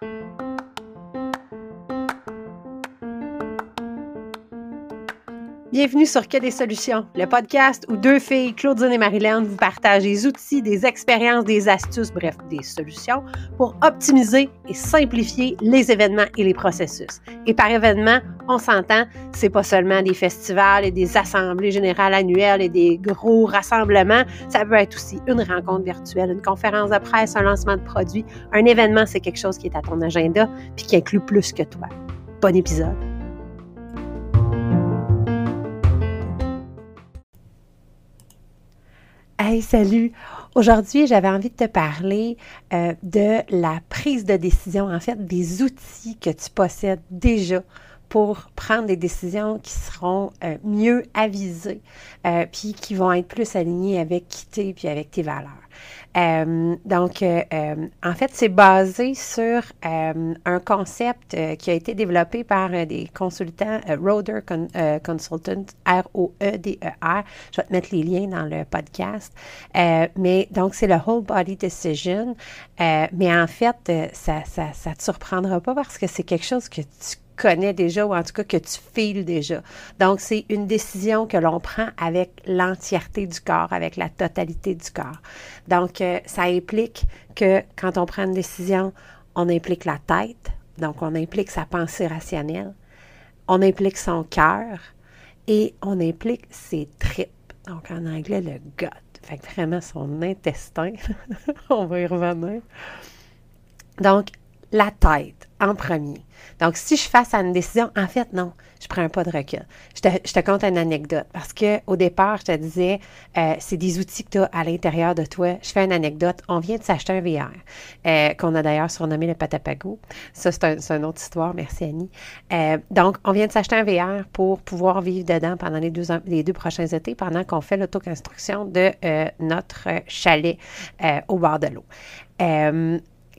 Thank you. Bienvenue sur Que des solutions, le podcast où deux filles, Claudine et Marilyn, vous partagent des outils, des expériences, des astuces, bref, des solutions pour optimiser et simplifier les événements et les processus. Et par événement, on s'entend, c'est pas seulement des festivals et des assemblées générales annuelles et des gros rassemblements, ça peut être aussi une rencontre virtuelle, une conférence de presse, un lancement de produit. Un événement, c'est quelque chose qui est à ton agenda puis qui inclut plus que toi. Bon épisode. Hey, salut! Aujourd'hui, j'avais envie de te parler euh, de la prise de décision, en fait, des outils que tu possèdes déjà pour prendre des décisions qui seront euh, mieux avisées, euh, puis qui vont être plus alignées avec qui t'es, puis avec tes valeurs. Euh, donc, euh, euh, en fait, c'est basé sur un concept qui a été développé par des consultants Roder Consultant, R-O-E-D-E-R. Je vais te mettre les liens dans le podcast. mais donc, c'est le Whole Body Decision. mais en fait, ça, ça, ça te surprendra pas parce que c'est quelque chose que tu connais déjà ou en tout cas que tu files déjà. Donc, c'est une décision que l'on prend avec l'entièreté du corps, avec la totalité du corps. Donc, euh, ça implique que quand on prend une décision, on implique la tête, donc on implique sa pensée rationnelle, on implique son cœur et on implique ses tripes. Donc, en anglais, le gut. Fait que vraiment son intestin. on va y revenir. Donc, la tête en premier. Donc, si je fasse à une décision, en fait, non, je prends un pas de recul. Je te, je te conte une anecdote parce que au départ, je te disais, euh, c'est des outils que tu as à l'intérieur de toi. Je fais une anecdote. On vient de s'acheter un VR euh, qu'on a d'ailleurs surnommé le Patapago. Ça, c'est un, une autre histoire. Merci, Annie. Euh, donc, on vient de s'acheter un VR pour pouvoir vivre dedans pendant les deux, les deux prochains étés, pendant qu'on fait l'auto-construction de notre chalet au bord de l'eau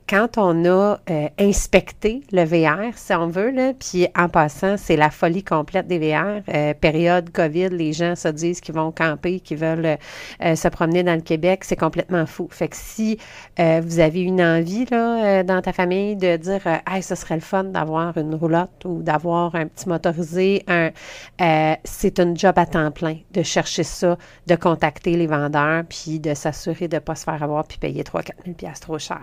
quand on a euh, inspecté le VR, si on veut, là, puis en passant, c'est la folie complète des VR. Euh, période COVID, les gens se disent qu'ils vont camper, qu'ils veulent euh, se promener dans le Québec, c'est complètement fou. Fait que si vous avez une envie là, dans ta famille de dire Hey, ce serait le fun d'avoir une roulotte ou d'avoir un petit motorisé, un, c'est un job à temps plein de chercher ça, de contacter les vendeurs, puis de s'assurer de ne pas se faire avoir puis payer 3-4 000 trop cher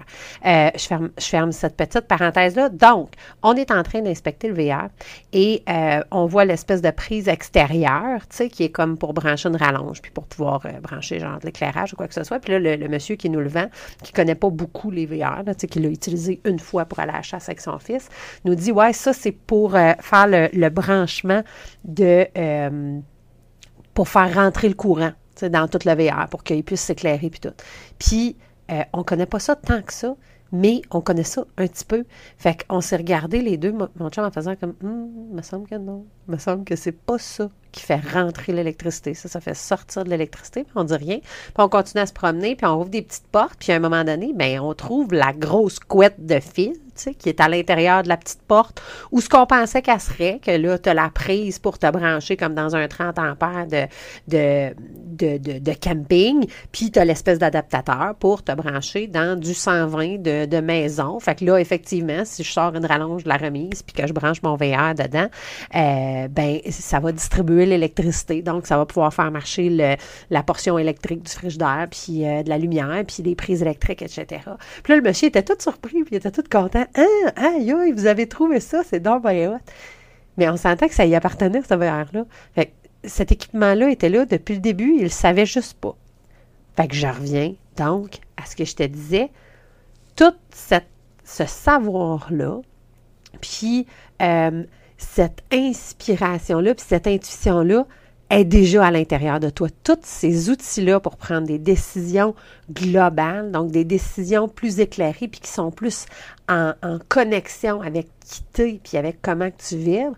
je ferme, je ferme cette petite parenthèse-là. Donc, on est en train d'inspecter le VR et euh, on voit l'espèce de prise extérieure, tu sais, qui est comme pour brancher une rallonge, puis pour pouvoir euh, brancher genre de l'éclairage ou quoi que ce soit. Puis là, le, monsieur qui nous le vend, qui connaît pas beaucoup les VR, tu sais, qui l'a utilisé une fois pour aller à la chasse avec son fils, nous dit, ouais, ça, c'est pour euh, faire le, branchement de... pour faire rentrer le courant dans toute le VR, pour qu'il puisse s'éclairer puis tout. Puis, on ne connaît pas ça tant que ça mais on connaît ça un petit peu. Fait qu'on s'est regardé les deux, mon en faisant comme, hum, me semble que non, me semble que c'est pas ça qui fait rentrer l'électricité. Ça, ça fait sortir de l'électricité, puis on dit rien. Puis on continue à se promener, puis on ouvre des petites portes, puis à un moment donné, ben on trouve la grosse couette de fil, tu sais, qui est à l'intérieur de la petite porte, ou ce qu'on pensait qu'elle serait, que là, tu as la prise pour te brancher comme dans un 30 ampères de, de, de, de, camping, puis tu as l'espèce d'adaptateur pour te brancher dans du 120 de, de maison. Fait que là, effectivement, si je sors une rallonge de la remise, puis que je branche mon VR dedans, euh, ben ça va distribuer l'électricité. Donc, ça va pouvoir faire marcher la portion électrique du frigidaire, puis euh, de la lumière, puis des prises électriques, etc. Puis là, le monsieur était tout surpris, puis il était tout content. Ah, aïe, aïe, vous avez trouvé ça, c'est donc bien hot. Mais on sentait que ça y appartenait, ce verre-là. Fait cet équipement-là était là depuis le début, il le savait juste pas. Fait que je reviens donc à ce que je te disais. Tout ce savoir-là, puis euh, cette inspiration-là, puis cette intuition-là est déjà à l'intérieur de toi. Tous ces outils-là pour prendre des décisions globales, donc des décisions plus éclairées, puis qui sont plus en, connexion avec qui tu puis avec comment tu vibres,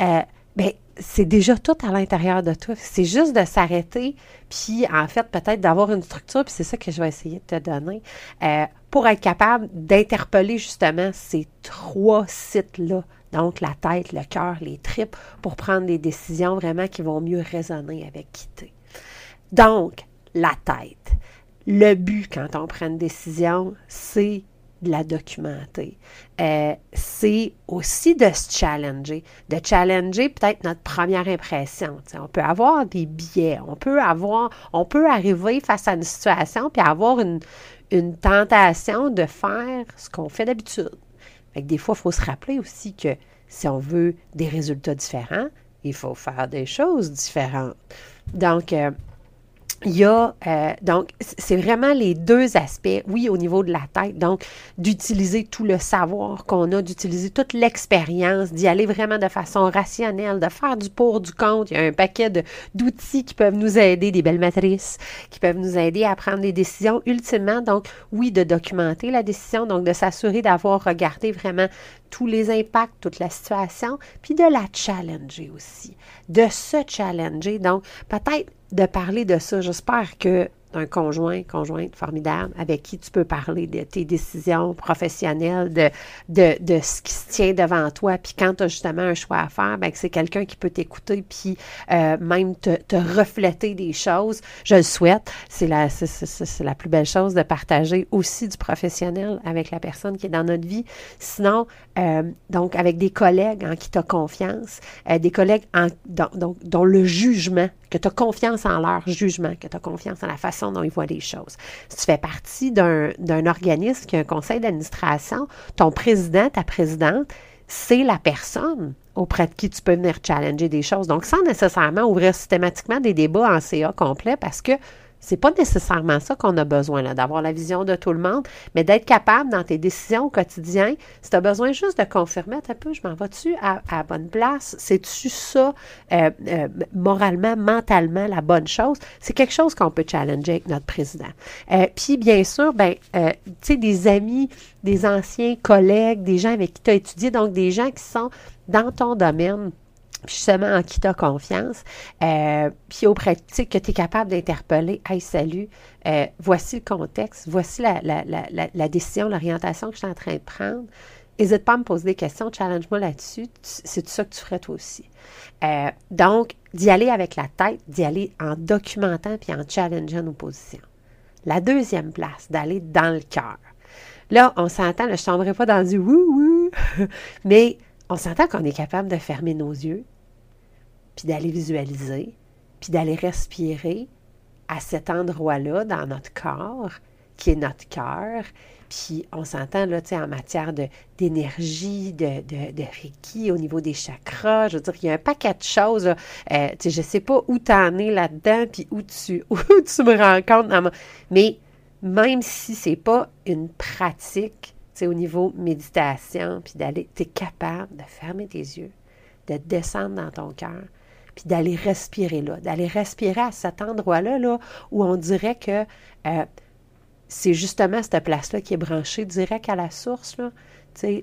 euh, ben, c'est déjà tout à l'intérieur de toi. C'est juste de s'arrêter, puis en fait, peut-être d'avoir une structure, puis c'est ça que je vais essayer de te donner, euh, pour être capable d'interpeller justement ces trois sites-là donc, la tête, le cœur, les tripes, pour prendre des décisions vraiment qui vont mieux résonner avec quitter. Donc, la tête. Le but quand on prend une décision, c'est de la documenter. Euh, c'est aussi de se challenger, de challenger peut-être notre première impression. on peut avoir des biais, on peut avoir, on peut arriver face à une situation puis avoir une tentation de faire ce qu'on fait d'habitude. Des fois, il faut se rappeler aussi que si on veut des résultats différents, il faut faire des choses différentes. Donc, euh, il y a, euh, donc, c'est vraiment les deux aspects, oui, au niveau de la tête, donc d'utiliser tout le savoir qu'on a, d'utiliser toute l'expérience, d'y aller vraiment de façon rationnelle, de faire du pour, du contre. Il y a un paquet d'outils qui peuvent nous aider, des belles matrices, qui peuvent nous aider à prendre des décisions. Ultimement, donc, oui, de documenter la décision, donc de s'assurer d'avoir regardé vraiment tous les impacts, toute la situation, puis de la challenger aussi, de se challenger. Donc, peut-être de parler de ça. J'espère que d'un conjoint, conjointe formidable avec qui tu peux parler de tes décisions professionnelles, de, de, de ce qui se tient devant toi. Puis quand tu as justement un choix à faire, ben, c'est quelqu'un qui peut t'écouter puis euh, même te, te, refléter des choses. Je le souhaite. C'est la, c'est, la plus belle chose de partager aussi du professionnel avec la personne qui est dans notre vie. Sinon, euh, donc avec des collègues en qui tu as confiance, euh, des collègues en, dont le jugement, que tu as confiance en leur jugement, que tu as confiance en la façon dont ils voient les choses. Si tu fais partie d'un organisme qui a un conseil d'administration, ton président, ta présidente, c'est la personne auprès de qui tu peux venir challenger des choses. Donc, sans nécessairement ouvrir systématiquement des débats en CA complet parce que c'est pas nécessairement ça qu'on a besoin, d'avoir la vision de tout le monde, mais d'être capable dans tes décisions au quotidien, si tu as besoin juste de confirmer un peu, je m'en vais-tu à, à, bonne place? C'est-tu ça, euh, euh, moralement, mentalement, la bonne chose? C'est quelque chose qu'on peut challenger avec notre président. Euh, puis, bien sûr, ben, tu sais, des amis, des anciens collègues, des gens avec qui tu as étudié, donc des gens qui sont dans ton domaine justement en qui tu as confiance, euh, puis auprès de que tu es capable d'interpeller Hey, salut, euh, voici le contexte, voici la, la, la, la décision, l'orientation que je suis en train de prendre. N'hésite pas à me poser des questions, challenge-moi là-dessus. C'est ça que tu ferais toi aussi. Euh, donc, d'y aller avec la tête, d'y aller en documentant puis en challengeant nos positions. La deuxième place, d'aller dans le cœur. Là, on s'entend, je ne tomberai pas dans du wouh-wouh, mais on s'entend qu'on est capable de fermer nos yeux, puis d'aller visualiser, puis d'aller respirer à cet endroit-là dans notre corps, qui est notre cœur. Puis on s'entend là, tu sais, en matière d'énergie, de, de, Reiki, au niveau des chakras. Je veux dire, il y a un paquet de choses. Là. Euh, tu sais, je sais pas où tu en es là-dedans, puis où tu, où tu me rencontres. Mais même si ce n'est pas une pratique au niveau méditation, puis d'aller, tu es capable de fermer tes yeux, de descendre dans ton cœur, puis d'aller respirer là, d'aller respirer à cet endroit-là, là, où on dirait que euh, c'est justement cette place-là qui est branchée direct à la source, là,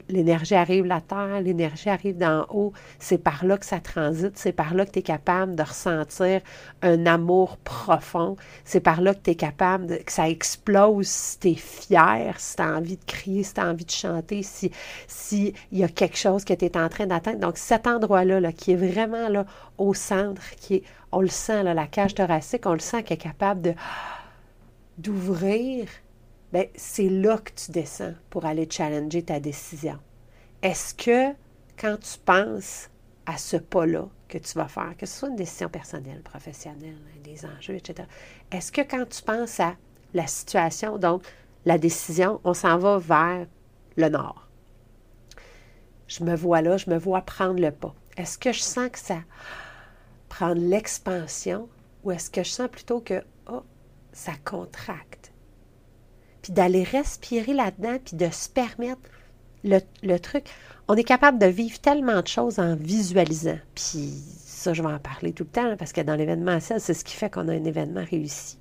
l'énergie arrive la terre, l'énergie arrive d'en haut. C'est par là que ça transite. C'est par là que tu es capable de ressentir un amour profond. C'est par là que tu es capable de, que ça explose si tu es fier, si tu as envie de crier, si tu as envie de chanter, si s'il y a quelque chose que tu es en train d'atteindre. Donc, cet endroit-là, là, qui est vraiment là, au centre, qui on le sent, la cage thoracique, on le sent qui est capable de d'ouvrir ben, c'est là que tu descends pour aller challenger ta décision. Est-ce que quand tu penses à ce pas-là que tu vas faire, que ce soit une décision personnelle, professionnelle, des enjeux, etc., est-ce que quand tu penses à la situation, donc la décision, on s'en va vers le nord? Je me vois là, je me vois prendre le pas. Est-ce que je sens que ça prend l'expansion ou est-ce que je sens plutôt que, oh, ça contracte? Puis d'aller respirer là-dedans, puis de se permettre le, truc. On est capable de vivre tellement de choses en visualisant. Puis ça, je vais en parler tout le temps, parce que dans l'événement c'est ce qui fait qu'on a un événement réussi.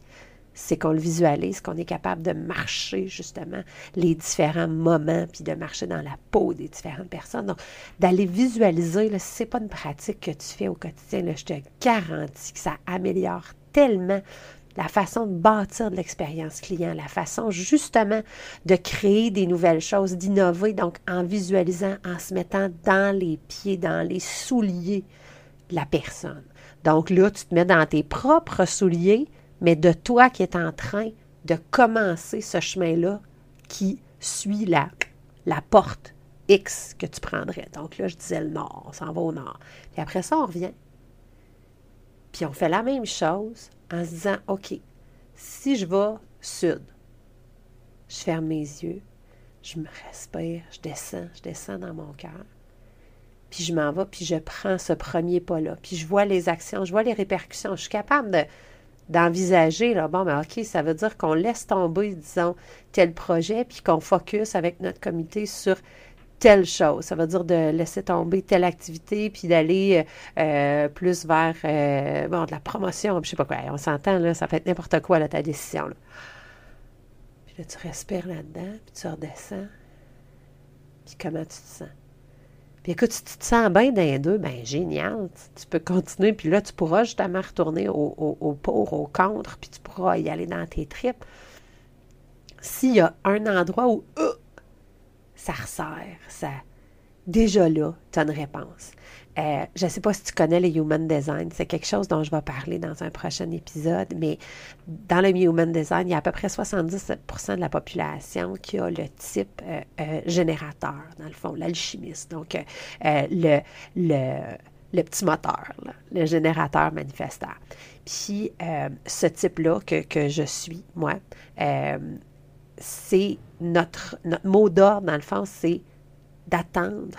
C'est qu'on le visualise, qu'on est capable de marcher justement les différents moments, puis de marcher dans la peau des différentes personnes. Donc, d'aller visualiser, ce n'est pas une pratique que tu fais au quotidien, je te garantis que ça améliore tellement la façon de bâtir de l'expérience client, la façon justement de créer des nouvelles choses, d'innover, donc en visualisant, en se mettant dans les pieds, dans les souliers de la personne. Donc là, tu te mets dans tes propres souliers, mais de toi qui es en train de commencer ce chemin-là qui suit la, la porte X que tu prendrais. Donc là, je disais le nord, on s'en va au nord. Puis après ça, on revient. Puis on fait la même chose en se disant, OK, si je vais sud, je ferme mes yeux, je me respire, je descends, je descends dans mon cœur. Puis je m'en vais, puis je prends ce premier pas-là. Puis je vois les actions, je vois les répercussions. Je suis capable de, d'envisager, là, bon, ben OK, ça veut dire qu'on laisse tomber, disons, tel projet, puis qu'on focus avec notre comité sur telle chose. Ça veut dire de laisser tomber telle activité, puis d'aller euh, plus vers euh, bon, de la promotion, je sais pas quoi. On s'entend, là, ça être n'importe quoi, là, ta décision. Puis là, tu respires là-dedans, puis tu redescends. Puis comment tu te sens? Puis écoute, si tu te sens bien d'un deux, ben génial, tu, peux continuer, puis là, tu pourras justement retourner au, au, pour, au contre, puis tu pourras y aller dans tes tripes. S'il y a un endroit où euh, ça resserre, ça, déjà là, tu as une réponse. Euh, je ne sais pas si tu connais le Human Design, c'est quelque chose dont je vais parler dans un prochain épisode, mais dans le Human Design, il y a à peu près 70% de la population qui a le type euh, euh, générateur, dans le fond, l'alchimiste. Donc, le, le, petit moteur, le générateur manifesteur. Puis, ce type-là que, je suis, moi, c'est notre, notre mot d'ordre, dans le fond, c'est d'attendre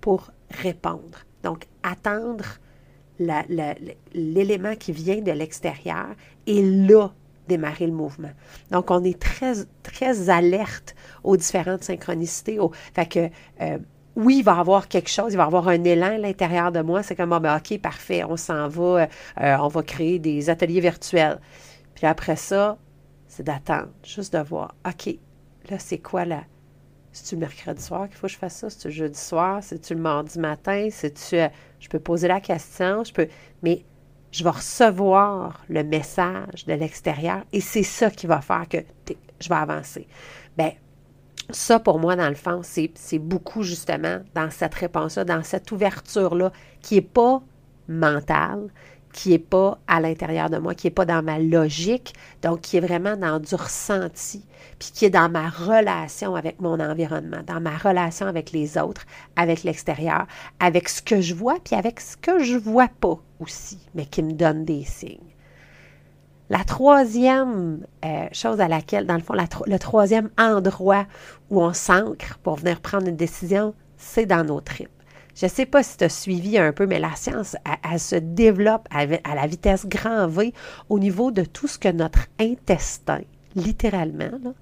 pour répondre. Donc, attendre l'élément qui vient de l'extérieur et là, démarrer le mouvement. Donc, on est très, très alerte aux différentes synchronicités. fait que, euh, oui, il va y avoir quelque chose, il va y avoir un élan à l'intérieur de moi. C'est comme, ah, ben, OK, parfait, on s'en va, euh, on va créer des ateliers virtuels. Puis après ça, c'est d'attendre, juste de voir, OK, là, c'est quoi là? C'est-tu le mercredi soir qu'il faut que je fasse ça? C'est-tu le jeudi soir? C'est-tu le mardi matin? C'est-tu. Euh, je peux poser la question, je peux. Mais je vais recevoir le message de l'extérieur et c'est ça qui va faire que je vais avancer. Bien, ça, pour moi, dans le fond, c'est beaucoup justement dans cette réponse-là, dans cette ouverture-là, qui n'est pas mentale, qui n'est pas à l'intérieur de moi, qui n'est pas dans ma logique, donc qui est vraiment dans du ressenti, puis qui est dans ma relation avec mon environnement, dans ma relation avec les autres, avec l'extérieur, avec ce que je vois, puis avec ce que je vois pas aussi, mais qui me donne des signes. La troisième euh, chose à laquelle, dans le fond, le troisième endroit où on s'ancre pour venir prendre une décision, c'est dans nos tripes. Je ne sais pas si tu as suivi un peu, mais la science, elle, se développe à, la vitesse grand V au niveau de tout ce que notre intestin, littéralement,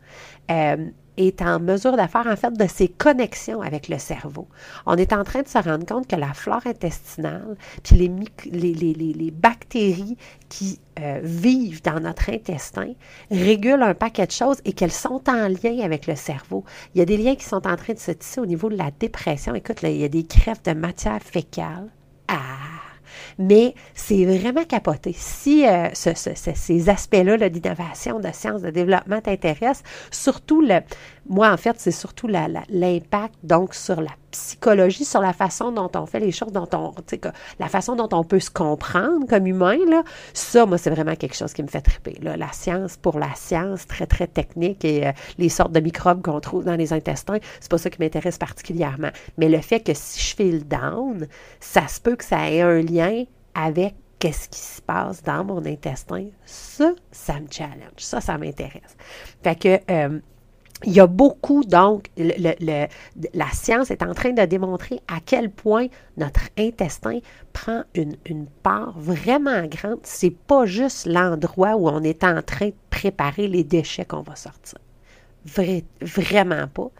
euh, est en mesure de faire en fait de ses connexions avec le cerveau. On est en train de se rendre compte que la flore intestinale, puis les, les, bactéries qui euh, vivent dans notre intestin régulent un paquet de choses et qu'elles sont en lien avec le cerveau. Il y a des liens qui sont en train de se tisser au niveau de la dépression. Écoute, il y a des crèves de matière fécale. Ah! Mais c'est vraiment capoté. Si euh, ces aspects-là d'innovation, de science, de développement t'intéressent, surtout le, moi en fait, c'est surtout l'impact donc sur la psychologie, sur la façon dont on fait les choses, dont on, la façon dont on peut se comprendre comme humain, là, ça, moi, c'est vraiment quelque chose qui me fait triper. La science pour la science, très, très technique et euh, les sortes de microbes qu'on trouve dans les intestins, c'est pas ça qui m'intéresse particulièrement. Mais le fait que si je fais le down, ça se peut que ça ait un lien avec qu'est-ce qui se passe dans mon intestin, ça, ça me challenge. Ça, ça m'intéresse. Fait que, euh, il y a beaucoup, donc, la science est en train de démontrer à quel point notre intestin prend une, une part vraiment grande. C'est pas juste l'endroit où on est en train de préparer les déchets qu'on va sortir. vraiment pas.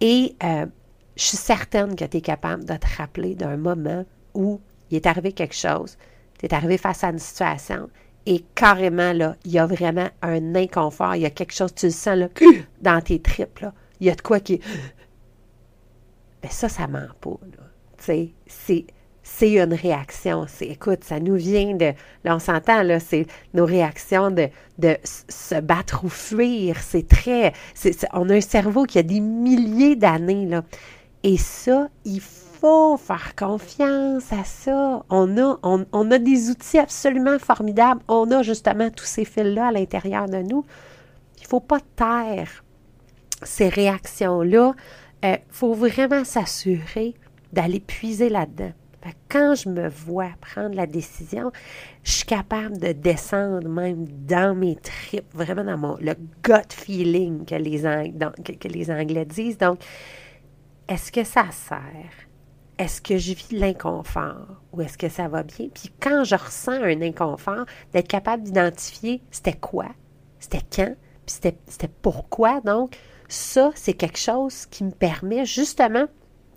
Et euh, je suis certaine que tu es capable de te rappeler d'un moment où il est arrivé quelque chose, tu es arrivé face à une situation et carrément, là, il y a vraiment un inconfort, il y a quelque chose, tu le sens, là, dans tes tripes, là. Il y a de quoi qui... Mais ben, ça, ça ment pas, là. Tu sais, c'est c'est une réaction. C'est, écoute, ça nous vient de, là on s'entend, là, c'est nos réactions de, de se battre ou fuir. C'est très, on a un cerveau qui a des milliers d'années, là. Et ça, il faut faut faire confiance à ça. On a, on, a des outils absolument formidables. On a justement tous ces fils-là à l'intérieur de nous. Il ne faut pas taire ces réactions-là, il euh, faut vraiment s'assurer d'aller puiser là-dedans. Quand je me vois prendre la décision, je suis capable de descendre même dans mes tripes, vraiment dans mon le gut feeling que les, que les Anglais disent. Donc, est-ce que ça sert? Est-ce que je vis l'inconfort ou est-ce que ça va bien? Puis quand je ressens un inconfort, d'être capable d'identifier c'était quoi, c'était quand, puis c'était pourquoi. Donc, ça, c'est quelque chose qui me permet justement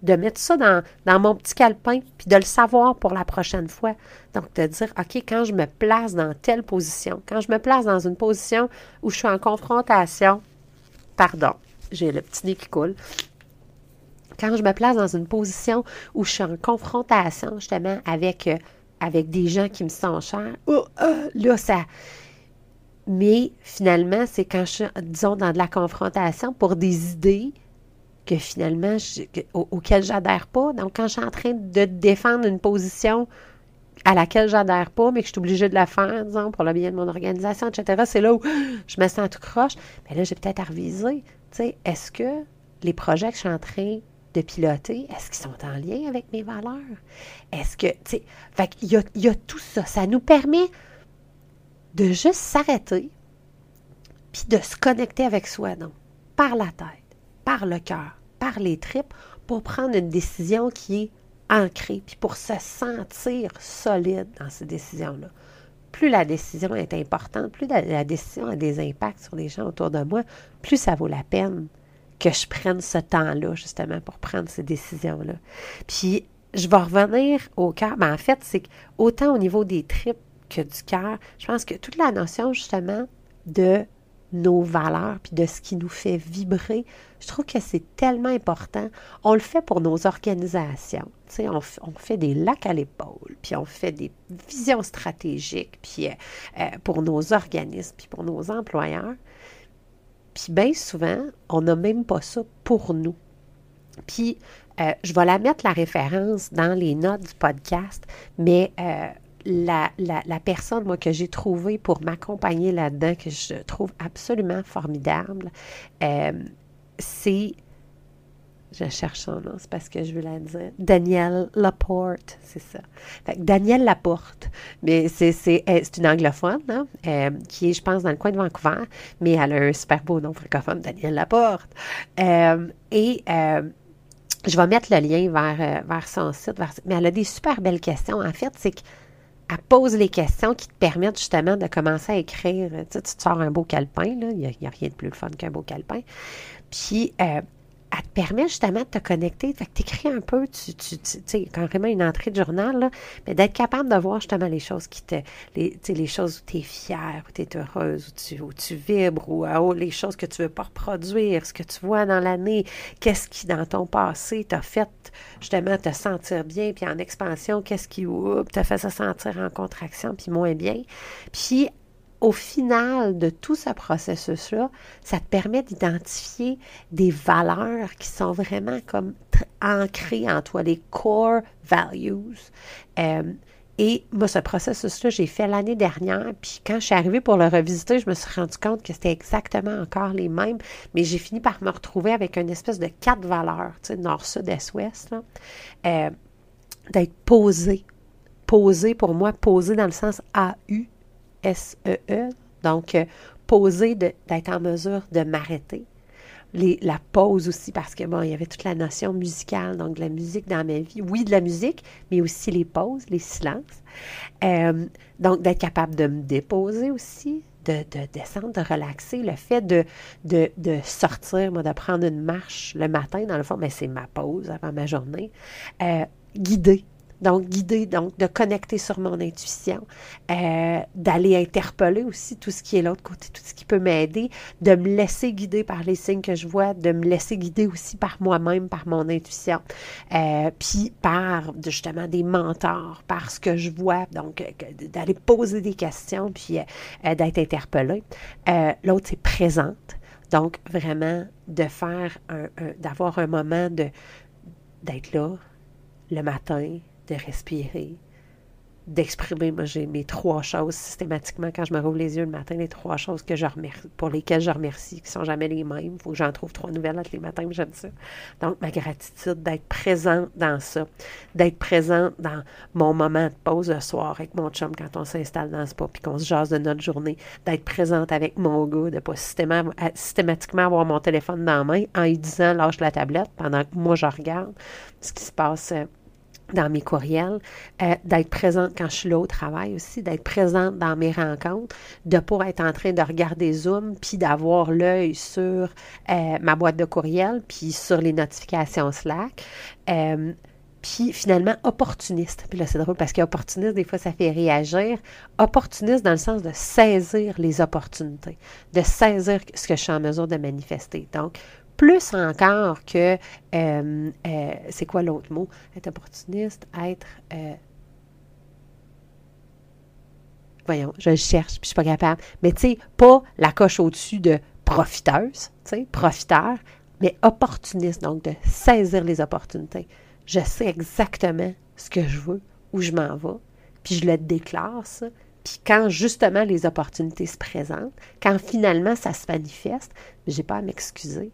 de mettre ça dans, mon petit calepin, puis de le savoir pour la prochaine fois. Donc, de dire, OK, quand je me place dans telle position, quand je me place dans une position où je suis en confrontation, pardon, j'ai le petit nez qui coule, quand je me place dans une position où je suis en confrontation justement avec, euh, avec des gens qui me sont chers, oh, euh, là, ça, mais finalement, c'est quand je suis, disons, dans de la confrontation pour des idées que finalement, je, auxquelles j'adhère pas. Donc, quand je suis en train de défendre une position à laquelle j'adhère pas, mais que je suis obligée de la faire, disons, pour le bien de mon organisation, etc., c'est là où je me sens tout croche. Mais là, j'ai peut-être à reviser. Tu sais, est-ce que les projets que je suis en train de piloter, est-ce qu'ils sont en lien avec mes valeurs? Est-ce que, tu sais, fait qu'il y a, il y a tout ça. Ça nous permet de juste s'arrêter, puis de se connecter avec soi, donc, par la tête, par le cœur, par les tripes, pour prendre une décision qui est ancrée, puis pour se sentir solide dans ces décisions-là. Plus la décision est importante, plus la, décision a des impacts sur les gens autour de moi, plus ça vaut la peine que je prenne ce temps-là, justement, pour prendre ces décisions-là. Puis, je vais revenir au cœur. Ben, en fait, c'est qu'autant au niveau des tripes du cœur. Je pense que toute la notion justement de nos valeurs puis de ce qui nous fait vibrer, je trouve que c'est tellement important. On le fait pour nos organisations. On, fait des lacs à l'épaule, puis on fait des visions stratégiques, puis euh, euh, pour nos organismes, puis pour nos employeurs. Puis bien souvent, on n'a même pas ça pour nous. Puis, euh, je vais la mettre la référence dans les notes du podcast, mais la, la, personne, moi, que j'ai trouvée pour m'accompagner là-dedans, que je trouve absolument formidable, euh, c'est. Je cherche son nom, c'est parce que je veux la dire. Danielle Laporte, c'est ça. Fait Danielle Laporte, mais c'est une anglophone, hein, euh, qui est, je pense, dans le coin de Vancouver, mais elle a un super beau nom francophone, Danielle Laporte. Euh, et je vais mettre le lien vers, vers son site, mais elle a des super belles questions. En fait, c'est que elle pose les questions qui te permettent justement de commencer à écrire. Tu, sais, tu te sors un beau calepin, il n'y a, rien de plus fun qu'un beau calepin. Puis, euh, elle te permet justement de te connecter. Fait que tu écris un peu, tu, tu, tu sais, une entrée de journal, là, mais d'être capable de voir justement les choses qui te. Les, les choses où tu es fière, où tu es heureuse, où tu, où tu vibres, ou oh, les choses que tu veux pas reproduire, ce que tu vois dans l'année, qu'est-ce qui, dans ton passé, t'a fait justement te sentir bien, puis en expansion, qu'est-ce qui t'a fait se sentir en contraction, puis moins bien. Puis au final de tout ce processus-là, ça te permet d'identifier des valeurs qui sont vraiment comme ancrées en toi, les core values. Euh, et moi, ce processus-là, j'ai fait l'année dernière, puis quand je suis arrivée pour le revisiter, je me suis rendu compte que c'était exactement encore les mêmes, mais j'ai fini par me retrouver avec une espèce de quatre valeurs, tu sais, nord, sud, est, ouest, euh, d'être posé. Posé, pour moi, posé dans le sens AU, S-E-E, e, donc euh, poser, d'être en mesure de m'arrêter. la pause aussi, parce que bon, il y avait toute la notion musicale, donc de la musique dans ma vie. Oui, de la musique, mais aussi les pauses, les silences. Euh, donc, d'être capable de me déposer aussi, de, descendre, de relaxer. Le fait de, sortir, moi, de prendre une marche le matin, dans le fond, mais c'est ma pause avant ma journée. Euh, guider, donc, guider, donc de connecter sur mon intuition, euh, d'aller interpeller aussi tout ce qui est l'autre côté, tout ce qui peut m'aider, de me laisser guider par les signes que je vois, de me laisser guider aussi par moi-même, par mon intuition, euh, puis par justement des mentors, par ce que je vois, donc euh, d'aller poser des questions, puis d'être interpellé. l'autre, c'est présente. Donc, vraiment, de faire un d'avoir un moment de d'être là le matin, de respirer, d'exprimer. Moi, j'ai mes trois choses systématiquement quand je me rouvre les yeux le matin, les trois choses que je remercie, pour lesquelles je remercie, qui sont jamais les mêmes. Il faut que j'en trouve trois nouvelles tous les matins, j'aime ça. Donc, ma gratitude d'être présente dans ça, d'être présente dans mon moment de pause le soir avec mon chum quand on s'installe dans ce pas puis qu'on se jase de notre journée, d'être présente avec mon gars, de pas systématiquement avoir mon téléphone dans la main en lui disant lâche la tablette pendant que moi je regarde ce qui se passe euh, dans mes courriels, euh, d'être présente quand je suis là au travail aussi, d'être présente dans mes rencontres, de pas être en train de regarder Zoom, puis d'avoir l'œil sur euh, ma boîte de courriel, puis sur les notifications Slack. Euh, puis finalement, opportuniste. Puis là, c'est drôle parce qu'opportuniste, des fois, ça fait réagir. Opportuniste dans le sens de saisir les opportunités, de saisir ce que je suis en mesure de manifester. Donc, plus encore que, euh, euh, c'est quoi l'autre mot? Être opportuniste, être... Euh, voyons, je cherche, puis je suis pas capable. Mais tu sais, pas la coche au-dessus de profiteuse, tu sais, profiteur, mais opportuniste, donc de saisir les opportunités. Je sais exactement ce que je veux, où je m'en vais, puis je le déclare. Puis quand justement les opportunités se présentent, quand finalement ça se manifeste, je n'ai pas à m'excuser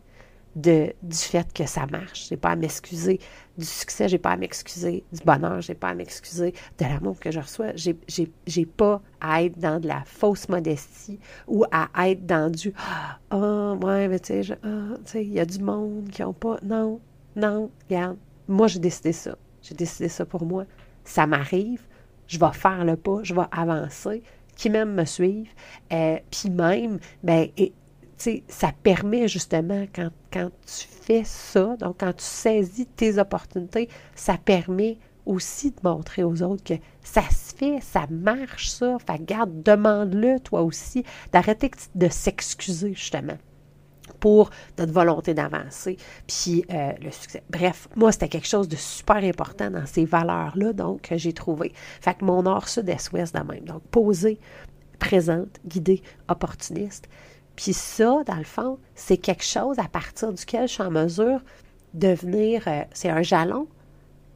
de, du fait que ça marche. J'ai pas à m'excuser du succès, j'ai pas à m'excuser du bonheur, j'ai pas à m'excuser de l'amour que je reçois. J'ai, j'ai, pas à être dans de la fausse modestie ou à être dans du Ah, oh, ouais, mais tu sais, ah, il y a du monde qui ont pas. Non, non, regarde, moi j'ai décidé ça. J'ai décidé ça pour moi. Ça m'arrive, je vais faire le pas, je vais avancer qui même me suivent. Euh, puis même, ben, et, ça permet justement, quand, tu fais ça, donc quand tu saisis tes opportunités, ça permet aussi de montrer aux autres que ça se fait, ça marche, ça. Fait garde, demande-le toi aussi, d'arrêter de s'excuser justement pour notre volonté d'avancer, puis euh, le succès. Bref, moi, c'était quelque chose de super important dans ces valeurs-là, donc, que j'ai trouvé. Fait que mon nord, sud, est, ouest, de même. Donc, poser, présente, guidée, opportuniste. Puis ça, dans le fond, c'est quelque chose à partir duquel je suis en mesure de venir, euh, c'est un jalon.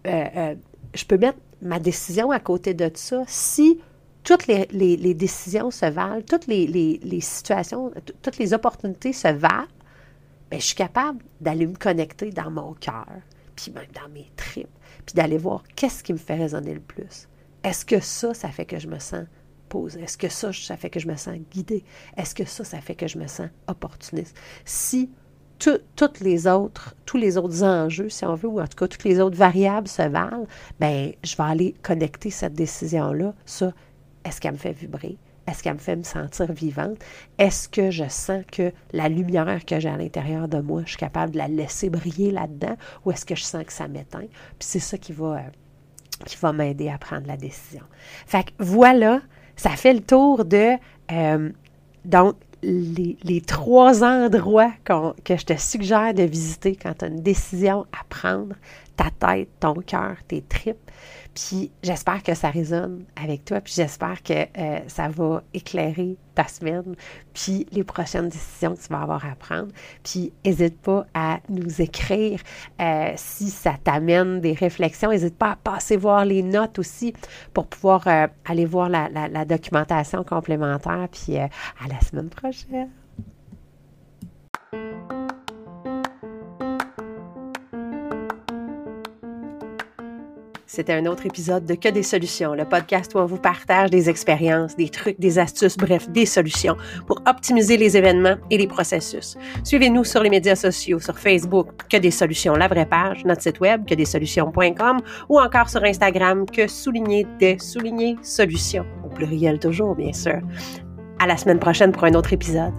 Euh, euh, je peux mettre ma décision à côté de ça si toutes les, décisions se valent, toutes les, situations, toutes les opportunités se valent, bien, je suis capable d'aller me connecter dans mon cœur, puis même dans mes tripes, puis d'aller voir qu'est-ce qui me fait résonner le plus. Est-ce que ça, ça fait que je me sens est-ce que ça, ça fait que je me sens guidée? Est-ce que ça, ça fait que je me sens opportuniste? Si toutes les autres, tous les autres enjeux, si on veut, ou en tout cas toutes les autres variables se valent, bien, je vais aller connecter cette décision-là. Ça, est-ce qu'elle me fait vibrer? Est-ce qu'elle me fait me sentir vivante? Est-ce que je sens que la lumière que j'ai à l'intérieur de moi, je suis capable de la laisser briller là-dedans? Ou est-ce que je sens que ça m'éteint? Puis c'est ça qui va, euh, qui va m'aider à prendre la décision. Fait que voilà ça fait le tour de euh, donc les, trois endroits que je te suggère de visiter quand tu as une décision à prendre, ta tête, ton cœur, tes tripes. Puis j'espère que ça résonne avec toi, puis j'espère que euh, ça va éclairer ta semaine, puis les prochaines décisions que tu vas avoir à prendre. Puis n'hésite pas à nous écrire euh, si ça t'amène des réflexions. N'hésite pas à passer voir les notes aussi pour pouvoir euh, aller voir la, la, documentation complémentaire. Puis à la semaine prochaine. C'était un autre épisode de Que des solutions, le podcast où on vous partage des expériences, des trucs, des astuces, bref, des solutions pour optimiser les événements et les processus. Suivez-nous sur les médias sociaux, sur Facebook, Que des solutions, la vraie page, notre site web, que des solutions.com ou encore sur Instagram, que souligner des souligner solutions, au pluriel toujours, bien sûr. À la semaine prochaine pour un autre épisode.